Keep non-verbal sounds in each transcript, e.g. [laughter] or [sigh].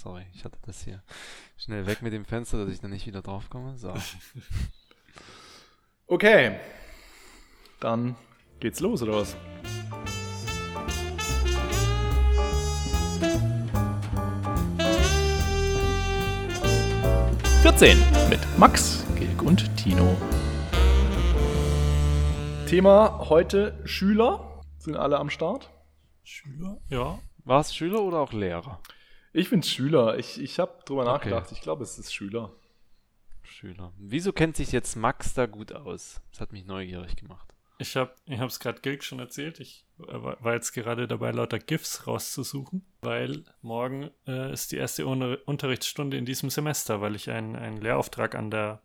Sorry, ich hatte das hier. Schnell weg mit dem Fenster, dass ich dann nicht wieder drauf komme. So. [laughs] okay. Dann geht's los, oder was? Vierzehn mit Max, Gilg und Tino. Thema heute Schüler. Sind alle am Start? Schüler? Ja. War es Schüler oder auch Lehrer? Ich finde Schüler. Ich, ich habe drüber okay. nachgedacht. Ich glaube, es ist Schüler. Schüler. Wieso kennt sich jetzt Max da gut aus? Das hat mich neugierig gemacht. Ich habe ich es gerade Gilg schon erzählt. Ich war jetzt gerade dabei, lauter GIFs rauszusuchen, weil morgen äh, ist die erste Un Unterrichtsstunde in diesem Semester, weil ich einen, einen Lehrauftrag an der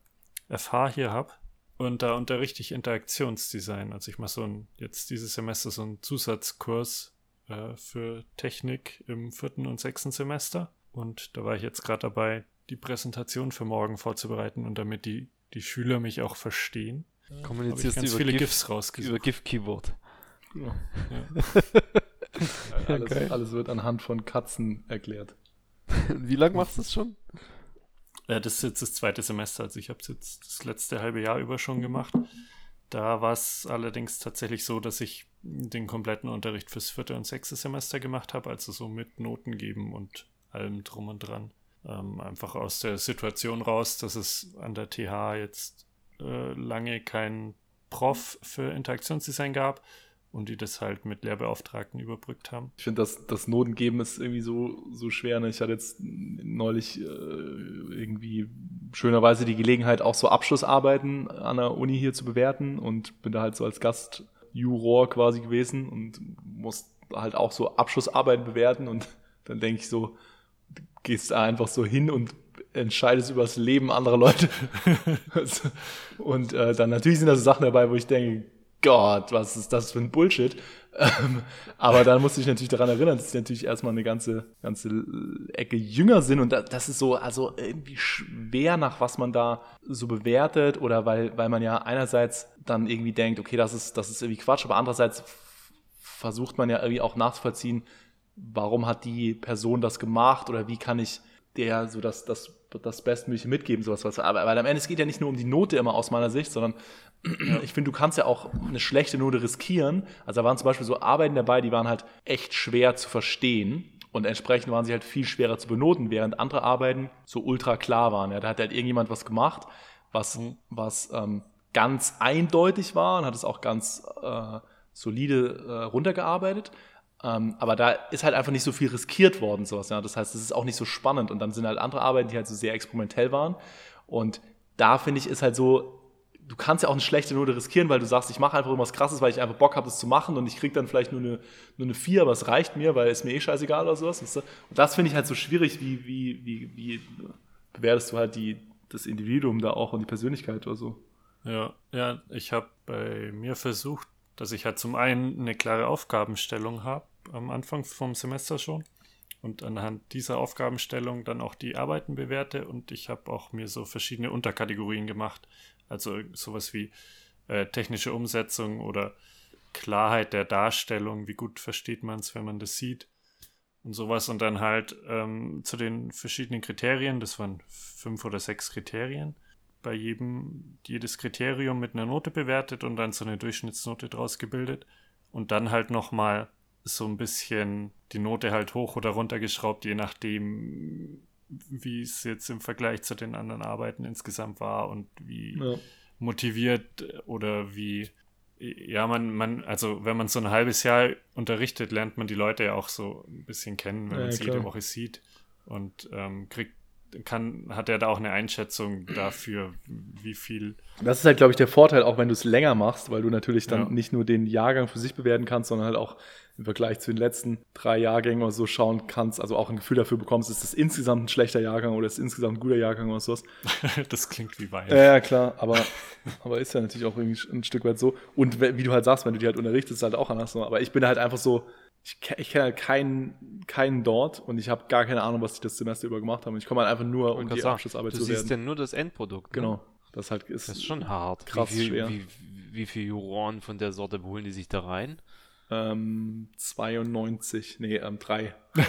FH hier habe. Und da unterrichte ich Interaktionsdesign. Also ich mache so ein, jetzt dieses Semester so einen Zusatzkurs äh, für Technik im vierten und sechsten Semester. Und da war ich jetzt gerade dabei, die Präsentation für morgen vorzubereiten und damit die, die Schüler mich auch verstehen. Kommunizierst du über viele GIF, GIFs rausgesucht. Über GIF-Keyboard. Ja. ja. alles, okay. alles wird anhand von Katzen erklärt. [laughs] Wie lange machst du das schon? Ja, das ist jetzt das zweite Semester. Also ich habe es jetzt das letzte halbe Jahr über schon gemacht. Da war es allerdings tatsächlich so, dass ich den kompletten Unterricht fürs vierte und sechste Semester gemacht habe, also so mit Noten geben und allem drum und dran. Ähm, einfach aus der Situation raus, dass es an der TH jetzt äh, lange keinen Prof für Interaktionsdesign gab und die das halt mit Lehrbeauftragten überbrückt haben. Ich finde, das, das Notengeben ist irgendwie so, so schwer. Ne? Ich hatte jetzt neulich äh, irgendwie schönerweise die Gelegenheit, auch so Abschlussarbeiten an der Uni hier zu bewerten und bin da halt so als Gastjuror quasi gewesen und muss halt auch so Abschlussarbeiten bewerten und [laughs] dann denke ich so, gehst da einfach so hin und entscheidest über das Leben anderer Leute. [laughs] [laughs] und äh, dann natürlich sind da so Sachen dabei, wo ich denke, Gott, was ist das für ein Bullshit? Ähm, aber dann musste ich natürlich daran erinnern, dass sie natürlich erstmal eine ganze, ganze Ecke jünger sind und das ist so, also irgendwie schwer, nach was man da so bewertet oder weil, weil man ja einerseits dann irgendwie denkt, okay, das ist, das ist irgendwie Quatsch, aber andererseits versucht man ja irgendwie auch nachzuvollziehen, warum hat die Person das gemacht oder wie kann ich der so das, das, das Bestmögliche mitgeben, sowas. Was, aber, weil am Ende, es geht ja nicht nur um die Note immer aus meiner Sicht, sondern [clears throat] ich finde, du kannst ja auch eine schlechte Note riskieren. Also da waren zum Beispiel so Arbeiten dabei, die waren halt echt schwer zu verstehen. Und entsprechend waren sie halt viel schwerer zu benoten, während andere Arbeiten so ultra klar waren. Ja, da hat halt irgendjemand was gemacht, was, mhm. was ähm, ganz eindeutig war und hat es auch ganz äh, solide äh, runtergearbeitet. Ähm, aber da ist halt einfach nicht so viel riskiert worden, sowas. Ja. Das heißt, es ist auch nicht so spannend. Und dann sind halt andere Arbeiten, die halt so sehr experimentell waren. Und da finde ich, ist halt so, du kannst ja auch eine schlechte Note riskieren, weil du sagst, ich mache einfach irgendwas krasses, weil ich einfach Bock habe, das zu machen und ich kriege dann vielleicht nur eine, nur eine 4, aber es reicht mir, weil es mir eh scheißegal oder sowas. Weißt du? Und das finde ich halt so schwierig, wie, wie, wie, wie bewertest du halt die, das Individuum da auch und die Persönlichkeit oder so. Ja, ja, ich habe bei mir versucht, dass ich halt zum einen eine klare Aufgabenstellung habe am Anfang vom Semester schon und anhand dieser Aufgabenstellung dann auch die Arbeiten bewerte und ich habe auch mir so verschiedene Unterkategorien gemacht, also sowas wie äh, technische Umsetzung oder Klarheit der Darstellung, wie gut versteht man es, wenn man das sieht und sowas und dann halt ähm, zu den verschiedenen Kriterien, das waren fünf oder sechs Kriterien, bei jedem jedes Kriterium mit einer Note bewertet und dann so eine Durchschnittsnote draus gebildet und dann halt nochmal so ein bisschen die Note halt hoch oder runter geschraubt, je nachdem, wie es jetzt im Vergleich zu den anderen Arbeiten insgesamt war und wie ja. motiviert oder wie, ja, man, man, also wenn man so ein halbes Jahr unterrichtet, lernt man die Leute ja auch so ein bisschen kennen, wenn ja, man sie jede Woche sieht und ähm, kriegt kann, hat er da auch eine Einschätzung dafür, wie viel. Das ist halt, glaube ich, der Vorteil, auch wenn du es länger machst, weil du natürlich dann ja. nicht nur den Jahrgang für sich bewerten kannst, sondern halt auch im Vergleich zu den letzten drei Jahrgängen oder so schauen kannst, also auch ein Gefühl dafür bekommst, ist das insgesamt ein schlechter Jahrgang oder ist das insgesamt ein guter Jahrgang oder sowas. [laughs] das klingt wie Wein. Ja, klar, aber, aber ist ja natürlich auch irgendwie ein Stück weit so. Und wie du halt sagst, wenn du die halt unterrichtest, ist halt auch anders. Aber ich bin halt einfach so, ich, ich kenne halt keinen, keinen dort und ich habe gar keine Ahnung, was die das Semester über gemacht haben. Ich komme halt einfach nur, um die sagen, Abschlussarbeit zu werden. Du siehst ja nur das Endprodukt. Ne? Genau. Das, halt ist, das ist schon hart. Krass wie viel, schwer. Wie, wie viele Juroren von der Sorte holen die sich da rein? Ähm, 92, nee, ähm, 3. [laughs]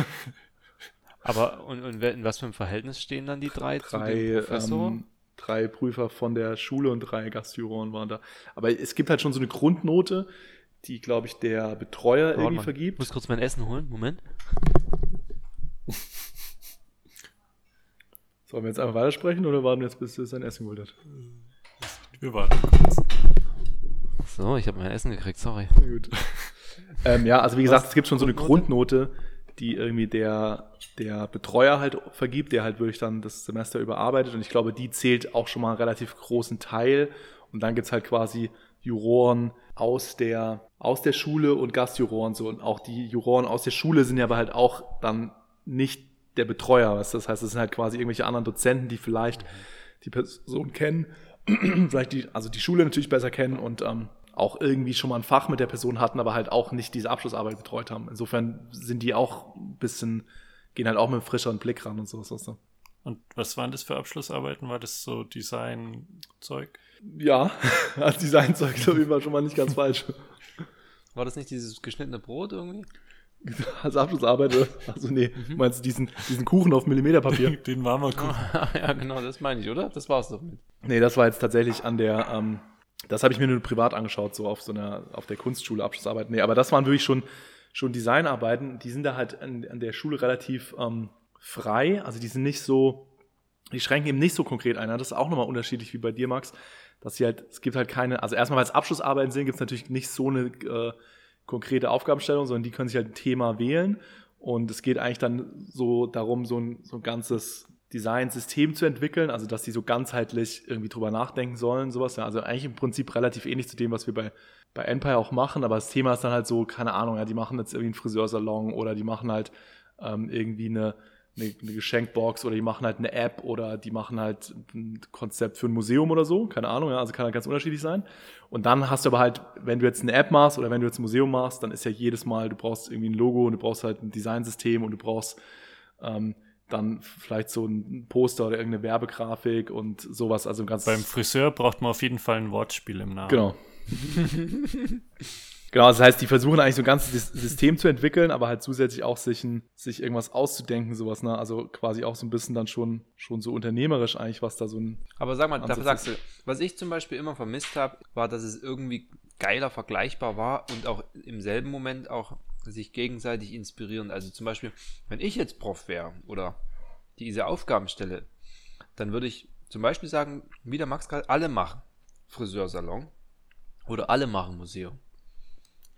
Aber und, und in was für einem Verhältnis stehen dann die drei, drei, zu dem Professor? ähm, drei Prüfer von der Schule und drei Gastjuroren waren da. Aber es gibt halt schon so eine Grundnote, die, glaube ich, der Betreuer Warte irgendwie mal, vergibt. Ich muss kurz mein Essen holen. Moment. [laughs] Sollen wir jetzt einfach weitersprechen oder warten wir jetzt, bis er sein Essen geholt hat? Wir warten kurz. So, ich habe mein Essen gekriegt, sorry. Na gut. [laughs] ähm, ja, also wie gesagt, Was? es gibt schon so eine Grundnote? Die irgendwie der, der Betreuer halt vergibt, der halt wirklich dann das Semester überarbeitet. Und ich glaube, die zählt auch schon mal einen relativ großen Teil. Und dann gibt's halt quasi Juroren aus der, aus der Schule und Gastjuroren so. Und auch die Juroren aus der Schule sind ja aber halt auch dann nicht der Betreuer. Weißt? Das heißt, es sind halt quasi irgendwelche anderen Dozenten, die vielleicht die Person kennen, [clears throat] vielleicht die, also die Schule natürlich besser kennen und ähm, auch irgendwie schon mal ein Fach mit der Person hatten, aber halt auch nicht diese Abschlussarbeit betreut haben. Insofern sind die auch ein bisschen, gehen halt auch mit einem frischeren Blick ran und sowas. Du? Und was waren das für Abschlussarbeiten? War das so Design-Zeug? Ja, [laughs] als Designzeug ist auf jeden Fall schon mal nicht ganz falsch. War das nicht dieses geschnittene Brot irgendwie? [laughs] Als Abschlussarbeit, also nee, Mhm. meinst du diesen, diesen Kuchen auf Millimeterpapier? [laughs] Den war mal gut. ja, genau, das meine ich, oder? Das war's doch mit. Nee, das war jetzt tatsächlich an der, ähm, das habe ich mir nur privat angeschaut, so auf so einer, auf der Kunstschule Abschlussarbeit. Nee, aber das waren wirklich schon, schon Designarbeiten, die sind da halt an, an der Schule relativ ähm, frei, also die sind nicht so, die schränken eben nicht so konkret ein. Das ist auch nochmal unterschiedlich wie bei dir, Max, dass sie halt, es gibt halt keine, also erstmal, weil es Abschlussarbeiten sind, gibt es natürlich nicht so eine äh, konkrete Aufgabenstellung, sondern die können sich halt ein Thema wählen und es geht eigentlich dann so darum, so ein, so ein ganzes Design-System zu entwickeln, also dass die so ganzheitlich irgendwie drüber nachdenken sollen, sowas. Ja, also eigentlich im Prinzip relativ ähnlich zu dem, was wir bei, bei Empire auch machen, aber das Thema ist dann halt so, keine Ahnung, ja, die machen jetzt irgendwie einen Friseursalon oder die machen halt ähm, irgendwie eine, eine, eine Geschenkbox oder die machen halt eine App oder die machen halt ein Konzept für ein Museum oder so, keine Ahnung, ja, also kann halt ganz unterschiedlich sein. Und dann hast du aber halt, wenn du jetzt eine App machst oder wenn du jetzt ein Museum machst, dann ist ja jedes Mal, du brauchst irgendwie ein Logo und du brauchst halt ein Designsystem und du brauchst ähm, dann vielleicht so ein Poster oder irgendeine Werbegrafik und sowas, also ganz Beim Friseur braucht man auf jeden Fall ein Wortspiel im Namen. Genau. [laughs] genau, das heißt, die versuchen eigentlich so ein ganzes Sys- System zu entwickeln, aber halt zusätzlich auch sich, ein, sich irgendwas auszudenken, sowas, ne? Also quasi auch so ein bisschen dann schon, schon so unternehmerisch eigentlich, was da so ein. Aber sag mal, Ansatz dafür sagst du, was ich zum Beispiel immer vermisst habe, war, dass es irgendwie geiler vergleichbar war und auch im selben Moment auch sich gegenseitig inspirieren. Also zum Beispiel, wenn ich jetzt Prof wäre oder diese Aufgaben stelle, dann würde ich zum Beispiel sagen, wie der Max gerade, alle machen Friseursalon oder alle machen Museum.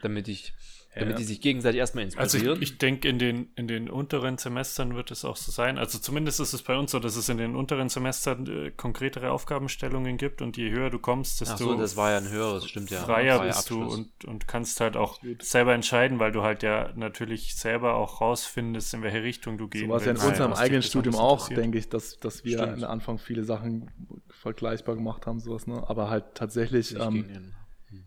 Damit ich, damit Ja. die sich gegenseitig erstmal Also inspirieren. ich, ich denke, in den, in den unteren Semestern wird es auch so sein. Also zumindest ist es bei uns so, dass es in den unteren Semestern äh, konkretere Aufgabenstellungen gibt und je höher du kommst, Ach desto so, das war ja ein höheres, stimmt ja. freier Freier bist du und, und kannst halt auch selber entscheiden, weil du halt ja natürlich selber auch rausfindest, in welche Richtung du gehen So war es ja in unserem dich eigenen Studium auch, denke ich, dass, dass wir Stimmt. am Anfang viele Sachen vergleichbar gemacht haben, sowas, ne? Aber halt tatsächlich. Ähm,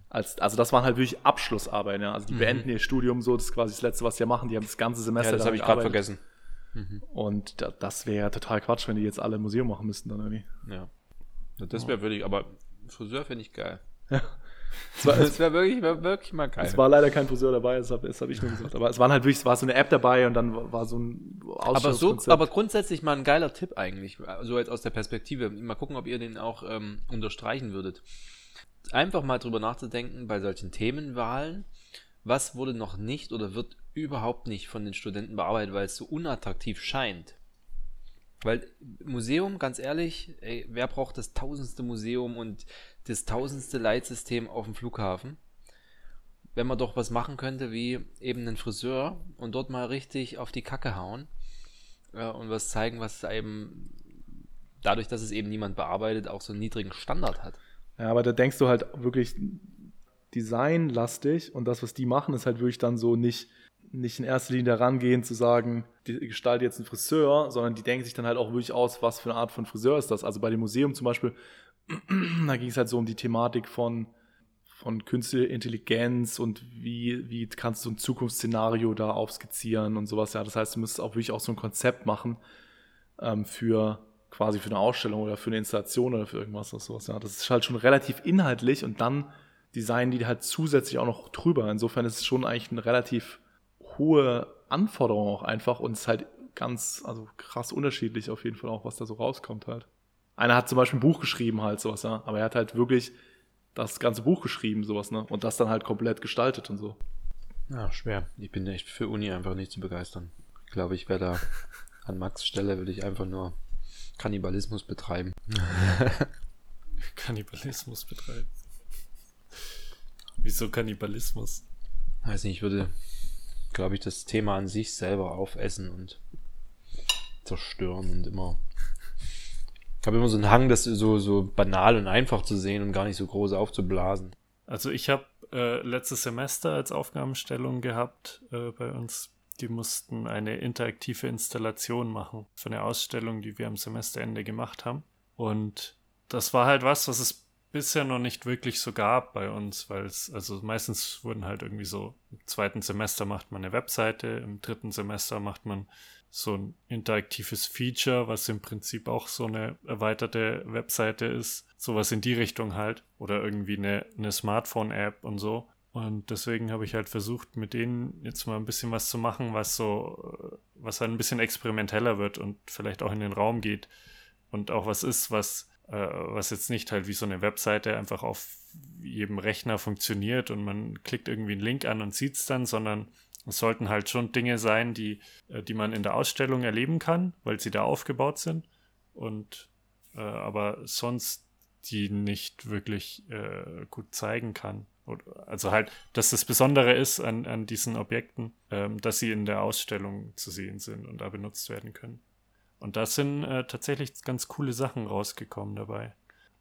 als, also das waren halt wirklich Abschlussarbeiten, ja. Also die Mhm. beenden ihr Studium so, das ist quasi das Letzte, was sie machen. Die haben das ganze Semester Ja, das habe ich gerade vergessen. Und da, das wäre ja total Quatsch, wenn die jetzt alle Museum machen müssten dann irgendwie. Ja. ja das wäre wirklich, aber Friseur finde ich geil. Es war, es, Das wäre wirklich, wär wirklich mal geil. es war leider kein Friseur dabei, das habe hab ich nur gesagt. Aber es waren halt wirklich, es war so eine App dabei und dann war- so ein aber so, aber grundsätzlich mal ein geiler Tipp eigentlich, so jetzt aus der Perspektive. Mal gucken, ob ihr den auch ähm, unterstreichen würdet. Einfach mal drüber nachzudenken bei solchen Themenwahlen, was wurde noch nicht oder wird überhaupt nicht von den Studenten bearbeitet, weil es so unattraktiv scheint. Weil Museum, ganz ehrlich, ey, wer braucht das tausendste Museum und das tausendste Leitsystem auf dem Flughafen? Wenn man doch was machen könnte wie eben einen Friseur und dort mal richtig auf die Kacke hauen ja, und was zeigen, was eben dadurch, dass es eben niemand bearbeitet, auch so einen niedrigen Standard hat. Ja, aber da denkst du halt wirklich designlastig und das, was die machen, ist halt wirklich dann so nicht, nicht in erster Linie daran gehen zu sagen, die gestalte jetzt einen Friseur, sondern die denken sich dann halt auch wirklich aus, was für eine Art von Friseur ist das. Also bei dem Museum zum Beispiel, [clears throat] da ging es halt so um die Thematik von, von künstlicher Intelligenz und wie, wie kannst du so ein Zukunftsszenario da aufskizzieren und sowas. Ja, das heißt, du müsstest auch wirklich auch so ein Konzept machen ähm, für quasi für eine Ausstellung oder für eine Installation oder für irgendwas oder sowas. Ja, das ist halt schon relativ inhaltlich und dann designen die halt zusätzlich auch noch drüber. Insofern ist es schon eigentlich eine relativ hohe Anforderung auch einfach und es ist halt ganz, also krass unterschiedlich auf jeden Fall auch, was da so rauskommt halt. Einer hat zum Beispiel ein Buch geschrieben halt, sowas, ja. Aber er hat halt wirklich das ganze Buch geschrieben, sowas, ne? Und das dann halt komplett gestaltet und so. Ja, schwer. Ich bin echt für Uni einfach nicht zu begeistern. Ich glaube, ich wäre da an Max Stelle, würde ich einfach nur Kannibalismus betreiben. [laughs] Kannibalismus betreiben. Wieso Kannibalismus? Weiß nicht, ich würde, glaube ich, das Thema an sich selber aufessen und zerstören und immer. Ich habe immer so einen Hang, das so, so banal und einfach zu sehen und gar nicht so groß aufzublasen. Also ich habe äh, letztes Semester als Aufgabenstellung gehabt äh, bei uns, die mussten eine interaktive Installation machen für eine Ausstellung, die wir am Semesterende gemacht haben. Und das war halt was, was es bisher noch nicht wirklich so gab bei uns, weil es, also meistens wurden halt irgendwie so, im zweiten Semester macht man eine Webseite, im dritten Semester macht man so ein interaktives Feature, was im Prinzip auch so eine erweiterte Webseite ist. Sowas in die Richtung halt. Oder irgendwie eine, eine Smartphone-App und so. Und deswegen habe ich halt versucht, mit denen jetzt mal ein bisschen was zu machen, was so, was halt ein bisschen experimenteller wird und vielleicht auch in den Raum geht. Und auch was ist, was, äh, was jetzt nicht halt wie so eine Webseite einfach auf jedem Rechner funktioniert und man klickt irgendwie einen Link an und sieht es dann, sondern es sollten halt schon Dinge sein, die, äh, die man in der Ausstellung erleben kann, weil sie da aufgebaut sind. Und äh, aber sonst die nicht wirklich äh, gut zeigen kann. Also halt, dass das Besondere ist an, an diesen Objekten, ähm, dass sie in der Ausstellung zu sehen sind und da benutzt werden können. Und da sind äh, tatsächlich ganz coole Sachen rausgekommen dabei.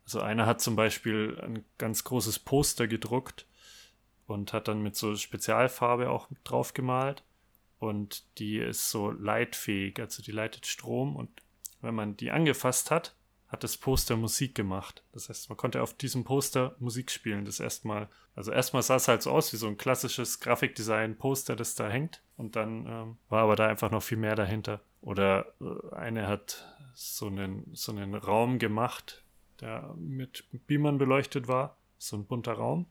Also einer hat zum Beispiel ein ganz großes Poster gedruckt und hat dann mit so Spezialfarbe auch drauf gemalt. Und die ist so leitfähig, also die leitet Strom. Und wenn man die angefasst hat, hat das Poster Musik gemacht. Das heißt, man konnte auf diesem Poster Musik spielen. Das erstmal, also erstmal sah es halt so aus wie so ein klassisches Grafikdesign-Poster, das da hängt. Und dann ähm, war aber da einfach noch viel mehr dahinter. Oder äh, eine hat so einen, so einen Raum gemacht, der mit Beamern beleuchtet war. So ein bunter Raum.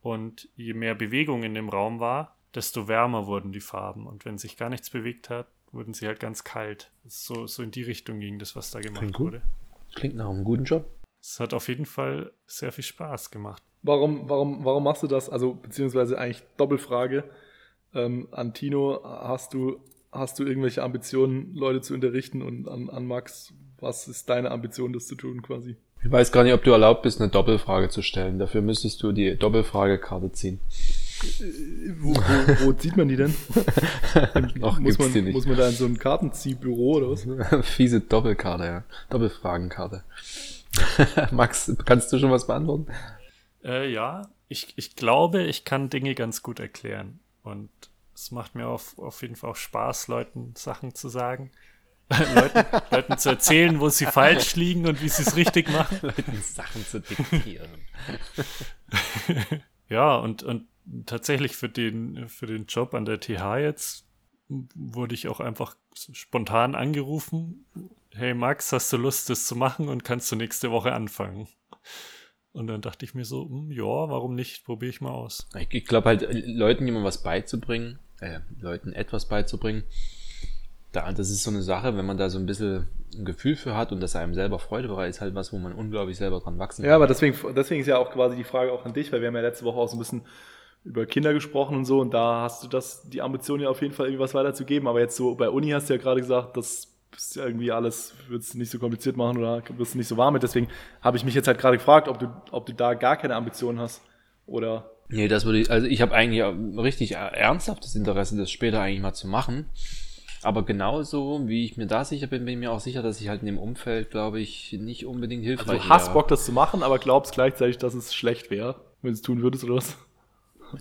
Und je mehr Bewegung in dem Raum war, desto wärmer wurden die Farben. Und wenn sich gar nichts bewegt hat, wurden sie halt ganz kalt. So, so in die Richtung ging das, was da gemacht wurde. Klingt nach einem guten Job. Es hat auf jeden Fall sehr viel Spaß gemacht. Warum, warum, warum machst du das? Also, beziehungsweise eigentlich Doppelfrage ähm, an Tino. Hast du, hast du irgendwelche Ambitionen, Leute zu unterrichten? Und an, an Max, was ist deine Ambition, das zu tun quasi? Ich weiß gar nicht, ob du erlaubt bist, eine Doppelfrage zu stellen. Dafür müsstest du die Doppelfragekarte ziehen. Wo, wo, wo zieht man die denn? [laughs] Noch muss, gibt's man, die nicht. muss man da in so ein Kartenziehbüro oder was? [laughs] Fiese Doppelkarte, ja. Doppelfragenkarte. [laughs] Max, kannst du schon was beantworten? Äh, ja, ich, ich glaube, ich kann Dinge ganz gut erklären. Und es macht mir auf, auf jeden Fall auch Spaß, Leuten Sachen zu sagen. Leuten, Leuten zu erzählen, wo sie falsch liegen und wie sie es richtig machen. Leuten Sachen zu diktieren. [laughs] Ja, und, und tatsächlich für den, für den Job an der TH jetzt wurde ich auch einfach spontan angerufen. Hey Max, hast du Lust, das zu machen und kannst du nächste Woche anfangen? Und dann dachte ich mir so, hm, ja, warum nicht? Probiere ich mal aus. Ich, ich glaube halt, Leuten jemand was beizubringen, äh, Leuten etwas beizubringen, da, das ist so eine Sache, wenn man da so ein bisschen ein Gefühl für hat und das einem selber Freude bereitet, ist halt was, wo man unglaublich selber dran wachsen kann. Ja, aber deswegen, deswegen ist ja auch quasi die Frage auch an dich, weil wir haben ja letzte Woche auch so ein bisschen über Kinder gesprochen und so und da hast du das, die Ambition ja auf jeden Fall irgendwie was weiterzugeben, aber jetzt so bei Uni hast du ja gerade gesagt, das ist ja irgendwie alles, würdest du nicht so kompliziert machen oder wirst du nicht so warm mit, deswegen habe ich mich jetzt halt gerade gefragt, ob du, ob du da gar keine Ambitionen hast oder Nee, das würde ich, also ich habe eigentlich richtig ernsthaftes Interesse, das später eigentlich mal zu machen. Aber genauso, wie ich mir da sicher bin, bin ich mir auch sicher, dass ich halt in dem Umfeld, glaube ich, nicht unbedingt hilfreich also du hast wäre. Bock das zu machen, aber glaubst gleichzeitig, dass es schlecht wäre, wenn du es tun würdest oder was?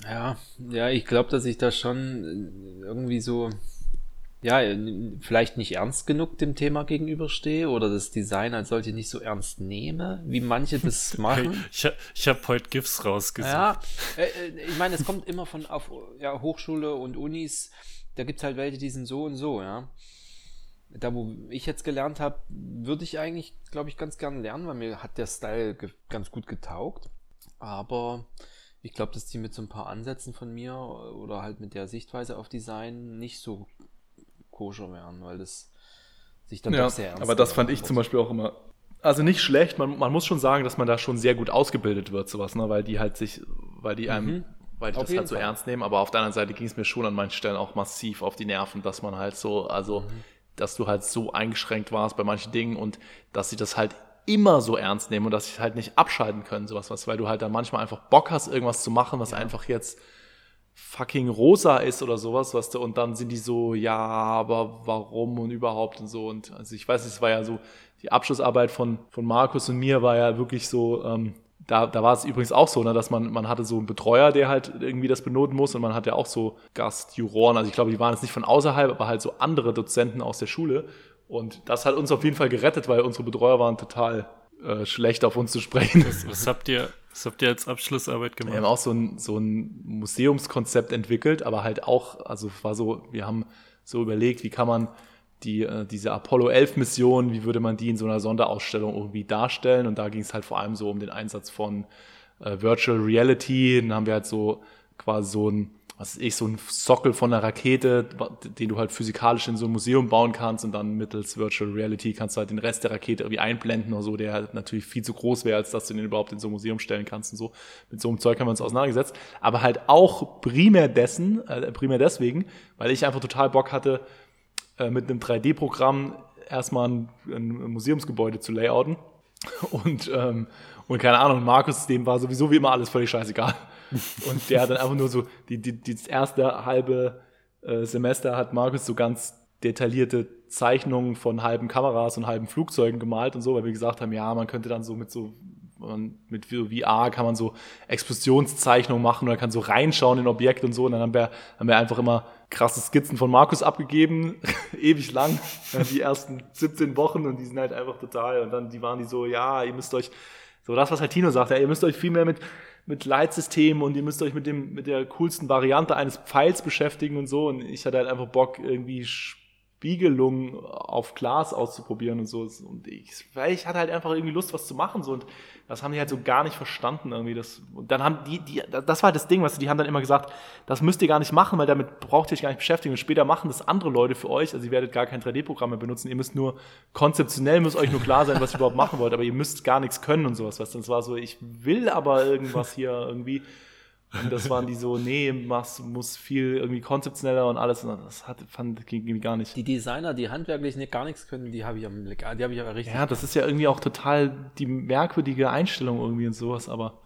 Ja, ja, ich glaube, dass ich da schon irgendwie so, ja, vielleicht nicht ernst genug dem Thema gegenüberstehe oder das Design als solche nicht so ernst nehme, wie manche das [laughs] machen. ich ich habe heute GIFs rausgesucht. Ja, äh, äh, ich meine, es kommt immer von auf ja, Hochschule und Unis, da gibt es halt welche, die sind so und so, ja. Da, wo ich jetzt gelernt habe, würde ich eigentlich, glaube ich, ganz gern lernen, weil mir hat der Style ganz gut getaugt. Aber ich glaube, dass die mit so ein paar Ansätzen von mir oder halt mit der Sichtweise auf Design nicht so koscher wären, weil das sich dann ja, doch sehr ernst aber das fand ich zum Beispiel auch immer. Also nicht schlecht, man, man muss schon sagen, dass man da schon sehr gut ausgebildet wird, sowas, ne? weil die halt sich, weil die einem, Mhm. Weil die Auf das halt so Fall. ernst nehmen, aber auf der anderen Seite ging es mir schon an manchen Stellen auch massiv auf die Nerven, dass man halt so, also, Mhm. dass du halt so eingeschränkt warst bei manchen Dingen und dass sie das halt immer so ernst nehmen und dass sie halt nicht abschalten können, sowas, was, weil du halt dann manchmal einfach Bock hast, irgendwas zu machen, was einfach jetzt fucking rosa ist oder sowas, was du, und dann sind die so, ja, aber warum und überhaupt und so. Und also ich weiß, es war ja so, die Abschlussarbeit von, von Markus und mir war ja wirklich so, ähm, da, da war es übrigens auch so, ne, dass man, man hatte so einen Betreuer, der halt irgendwie das benoten muss und man hatte auch so Gastjuroren, also ich glaube, die waren jetzt nicht von außerhalb, aber halt so andere Dozenten aus der Schule. Und das hat uns auf jeden Fall gerettet, weil unsere Betreuer waren total äh, schlecht auf uns zu sprechen. Was, was, habt ihr, was habt ihr als Abschlussarbeit Wir haben gemacht? auch so ein, so ein Museumskonzept entwickelt, aber halt auch, also war so, wir haben so überlegt, wie kann man die, äh, diese Apollo 11 Mission, wie würde man die in so einer Sonderausstellung irgendwie darstellen? Und da ging es halt vor allem so um den Einsatz von äh, Virtual Reality. Dann haben wir halt so quasi so ein, was ich, so ein Sockel von einer Rakete, den du halt physikalisch in so ein Museum bauen kannst und dann mittels Virtual Reality kannst du halt den Rest der Rakete irgendwie einblenden oder so, der halt natürlich viel zu groß wäre, als dass du den überhaupt in so ein Museum stellen kannst und so. Mit so einem Zeug haben wir uns auseinandergesetzt. Aber halt auch primär dessen, äh, primär deswegen, weil ich einfach total Bock hatte, äh, mit einem 3D-Programm erstmal ein, ein Museumsgebäude zu layouten. [laughs] Und, ähm, und keine Ahnung, Markus, dem war sowieso wie immer alles völlig scheißegal. [laughs] Und der hat dann einfach nur so, die, die, das erste halbe äh, Semester hat Markus so ganz detaillierte Zeichnungen von halben Kameras und halben Flugzeugen gemalt und so, weil wir gesagt haben, ja, man könnte dann so mit so man, mit VR kann man so Explosionszeichnungen machen oder kann so reinschauen in Objekte und so. Und dann haben wir, haben wir einfach immer krasse Skizzen von Markus abgegeben, [laughs] ewig lang, die ersten 17 Wochen und die sind halt einfach total. Und dann die waren die so, ja, ihr müsst euch, so das, was halt Tino sagt, ja, ihr müsst euch viel mehr mit, mit Leitsystemen und ihr müsst euch mit dem, mit der coolsten Variante eines Pfeils beschäftigen und so. Und ich hatte halt einfach Bock, irgendwie Spiegelung auf Glas auszuprobieren und so. Und ich, ich hatte halt einfach irgendwie Lust, was zu machen. So. Und das haben die halt so gar nicht verstanden irgendwie. Das, und dann haben die, die, das war halt das Ding, was die haben dann immer gesagt, das müsst ihr gar nicht machen, weil damit braucht ihr euch gar nicht beschäftigen. Und später machen das andere Leute für euch. Also ihr werdet gar kein 3D-Programm mehr benutzen. Ihr müsst nur konzeptionell muss euch nur klar sein, was ihr überhaupt machen wollt. Aber ihr müsst gar nichts können und sowas. Was das war so, ich will aber irgendwas hier irgendwie. Und das waren die so, nee, mach's, muss viel irgendwie konzeptioneller und alles. Und das hat, fand, ging irgendwie gar nicht. Die Designer, die handwerklich nicht, gar nichts können, die habe ich am Die habe ich aber richtig. Ja, das ist ja irgendwie auch total die merkwürdige Einstellung irgendwie und sowas, aber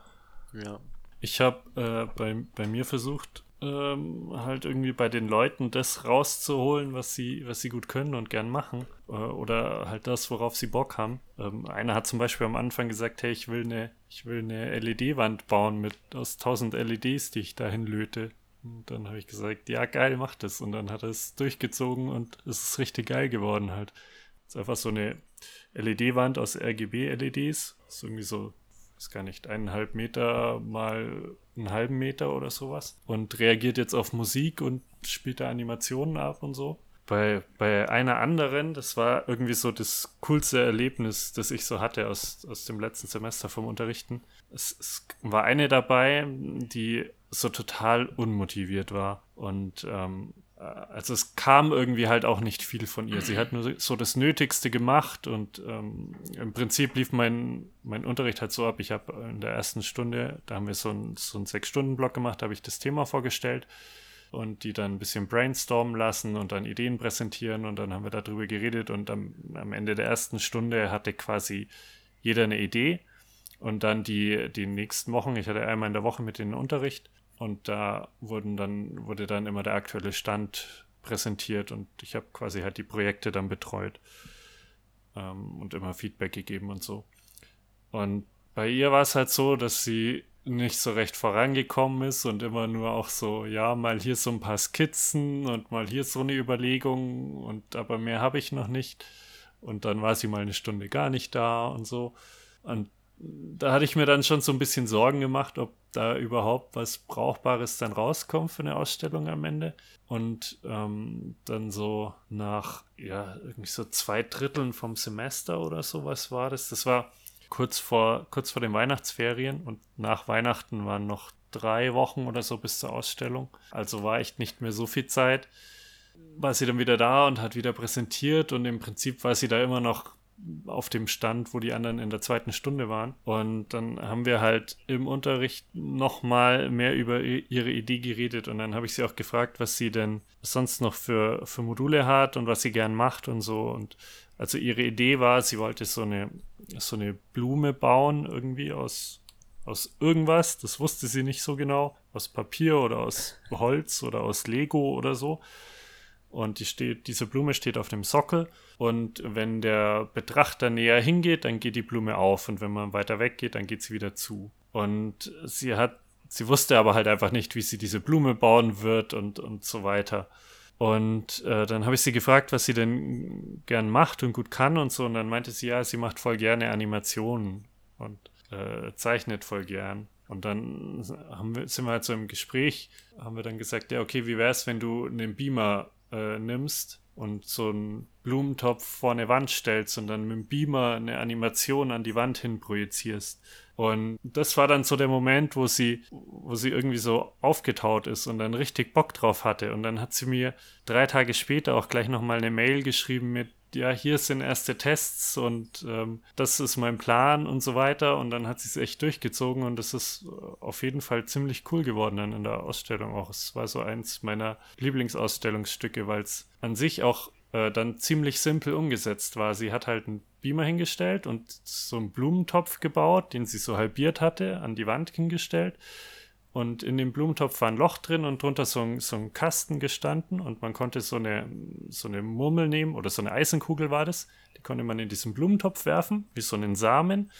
Ja. Ich habe äh, bei, bei mir versucht, ähm, halt irgendwie bei den Leuten das rauszuholen, was sie, was sie gut können und gern machen. Äh, oder halt das, worauf sie Bock haben. Ähm, einer hat zum Beispiel am Anfang gesagt, hey, ich will eine, ich will eine LED-Wand bauen mit aus 1000 LEDs, die ich dahin löte. Und dann habe ich gesagt, ja, geil, mach das. Und dann hat er es durchgezogen und es ist richtig geil geworden halt. Es ist einfach so eine LED-Wand aus RGB-LEDs. Ist irgendwie so ist gar nicht, eineinhalb Meter mal einen halben Meter oder sowas. Und reagiert jetzt auf Musik und spielt da Animationen ab und so. Bei, bei einer anderen, das war irgendwie so das coolste Erlebnis, das ich so hatte aus, aus dem letzten Semester vom Unterrichten. Es, es war eine dabei, die so total unmotiviert war. Und ähm, also es kam irgendwie halt auch nicht viel von ihr. Sie hat nur so das Nötigste gemacht und ähm, im Prinzip lief mein, mein Unterricht halt so ab. Ich habe in der ersten Stunde, da haben wir so einen so einen Sechs-Stunden-Block gemacht, habe ich das Thema vorgestellt und die dann ein bisschen brainstormen lassen und dann Ideen präsentieren und dann haben wir darüber geredet und am, am Ende der ersten Stunde hatte quasi jeder eine Idee und dann die, die nächsten Wochen, ich hatte einmal in der Woche mit denen Unterricht und da wurden dann, wurde dann immer der aktuelle Stand präsentiert und ich habe quasi halt die Projekte dann betreut ähm, und immer Feedback gegeben und so. Und bei ihr war es halt so, dass sie nicht so recht vorangekommen ist und immer nur auch so, ja, mal hier so ein paar Skizzen und mal hier so eine Überlegung und aber mehr habe ich noch nicht. Und dann war sie mal eine Stunde gar nicht da und so. Und da hatte ich mir dann schon so ein bisschen Sorgen gemacht, ob da überhaupt was Brauchbares dann rauskommt für eine Ausstellung am Ende. Und ähm, dann so nach, ja, irgendwie so zwei Dritteln vom Semester oder sowas war das. Das war kurz vor, kurz vor den Weihnachtsferien und nach Weihnachten waren noch drei Wochen oder so bis zur Ausstellung. Also war echt nicht mehr so viel Zeit. war sie dann wieder da und hat wieder präsentiert und im Prinzip war sie da immer noch auf dem Stand, wo die anderen in der zweiten Stunde waren. Und dann haben wir halt im Unterricht nochmal mehr über ihre Idee geredet. Und dann habe ich sie auch gefragt, was sie denn sonst noch für, für Module hat und was sie gern macht und so. Und also ihre Idee war, sie wollte so eine, so eine Blume bauen, irgendwie aus, aus irgendwas. Das wusste sie nicht so genau. Aus Papier oder aus Holz oder aus Lego oder so. Und die steht, diese Blume steht auf dem Sockel. Und wenn der Betrachter näher hingeht, dann geht die Blume auf. Und wenn man weiter weggeht, dann geht sie wieder zu. Und sie hat, sie wusste aber halt einfach nicht, wie sie diese Blume bauen wird und, und so weiter. Und äh, dann habe ich sie gefragt, was sie denn gern macht und gut kann und so. Und dann meinte sie, ja, sie macht voll gerne Animationen und äh, zeichnet voll gern. Und dann haben wir, sind wir halt so im Gespräch, haben wir dann gesagt, ja, okay, wie wäre es, wenn du einen Beamer äh, nimmst und so einen Blumentopf vor eine Wand stellst und dann mit dem Beamer eine Animation an die Wand hin projizierst. Und das war dann so der Moment, wo sie, wo sie irgendwie so aufgetaut ist und dann richtig Bock drauf hatte. Und dann hat sie mir drei Tage später auch gleich nochmal eine Mail geschrieben mit, ja, hier sind erste Tests und ähm, das ist mein Plan und so weiter. Und dann hat sie es echt durchgezogen und das ist auf jeden Fall ziemlich cool geworden dann in der Ausstellung auch. Es war so eins meiner Lieblingsausstellungsstücke, weil es an sich auch äh, dann ziemlich simpel umgesetzt war. Sie hat halt einen Beamer hingestellt und so einen Blumentopf gebaut, den sie so halbiert hatte, an die Wand hingestellt und in dem Blumentopf war ein Loch drin und drunter so ein, so ein Kasten gestanden und man konnte so eine, so eine Murmel nehmen oder so eine Eisenkugel war das. Die konnte man in diesen Blumentopf werfen, wie so einen Samen.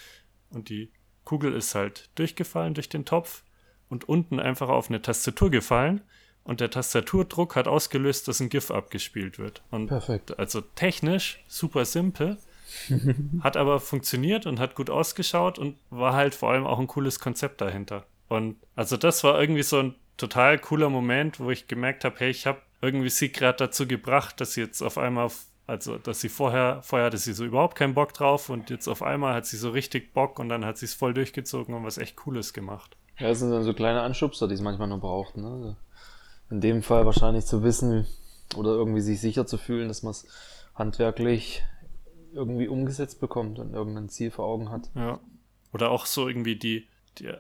Und die Kugel ist halt durchgefallen durch den Topf und unten einfach auf eine Tastatur gefallen. Und der Tastaturdruck hat ausgelöst, dass ein GIF abgespielt wird. Und Perfekt. Also technisch super simpel, [laughs] hat aber funktioniert und hat gut ausgeschaut und war halt vor allem auch ein cooles Konzept dahinter. Und also das war irgendwie so ein total cooler Moment, wo ich gemerkt habe, hey, ich habe irgendwie sie gerade dazu gebracht, dass sie jetzt auf einmal, auf, also dass sie vorher, vorher hatte sie so überhaupt keinen Bock drauf und jetzt auf einmal hat sie so richtig Bock und dann hat sie es voll durchgezogen und was echt Cooles gemacht. Ja, das sind dann so kleine Anschubser, die es manchmal nur braucht. Ne? Also in dem Fall wahrscheinlich zu wissen oder irgendwie sich sicher zu fühlen, dass man es handwerklich irgendwie umgesetzt bekommt und irgendein Ziel vor Augen hat. Ja. Oder auch so irgendwie die, die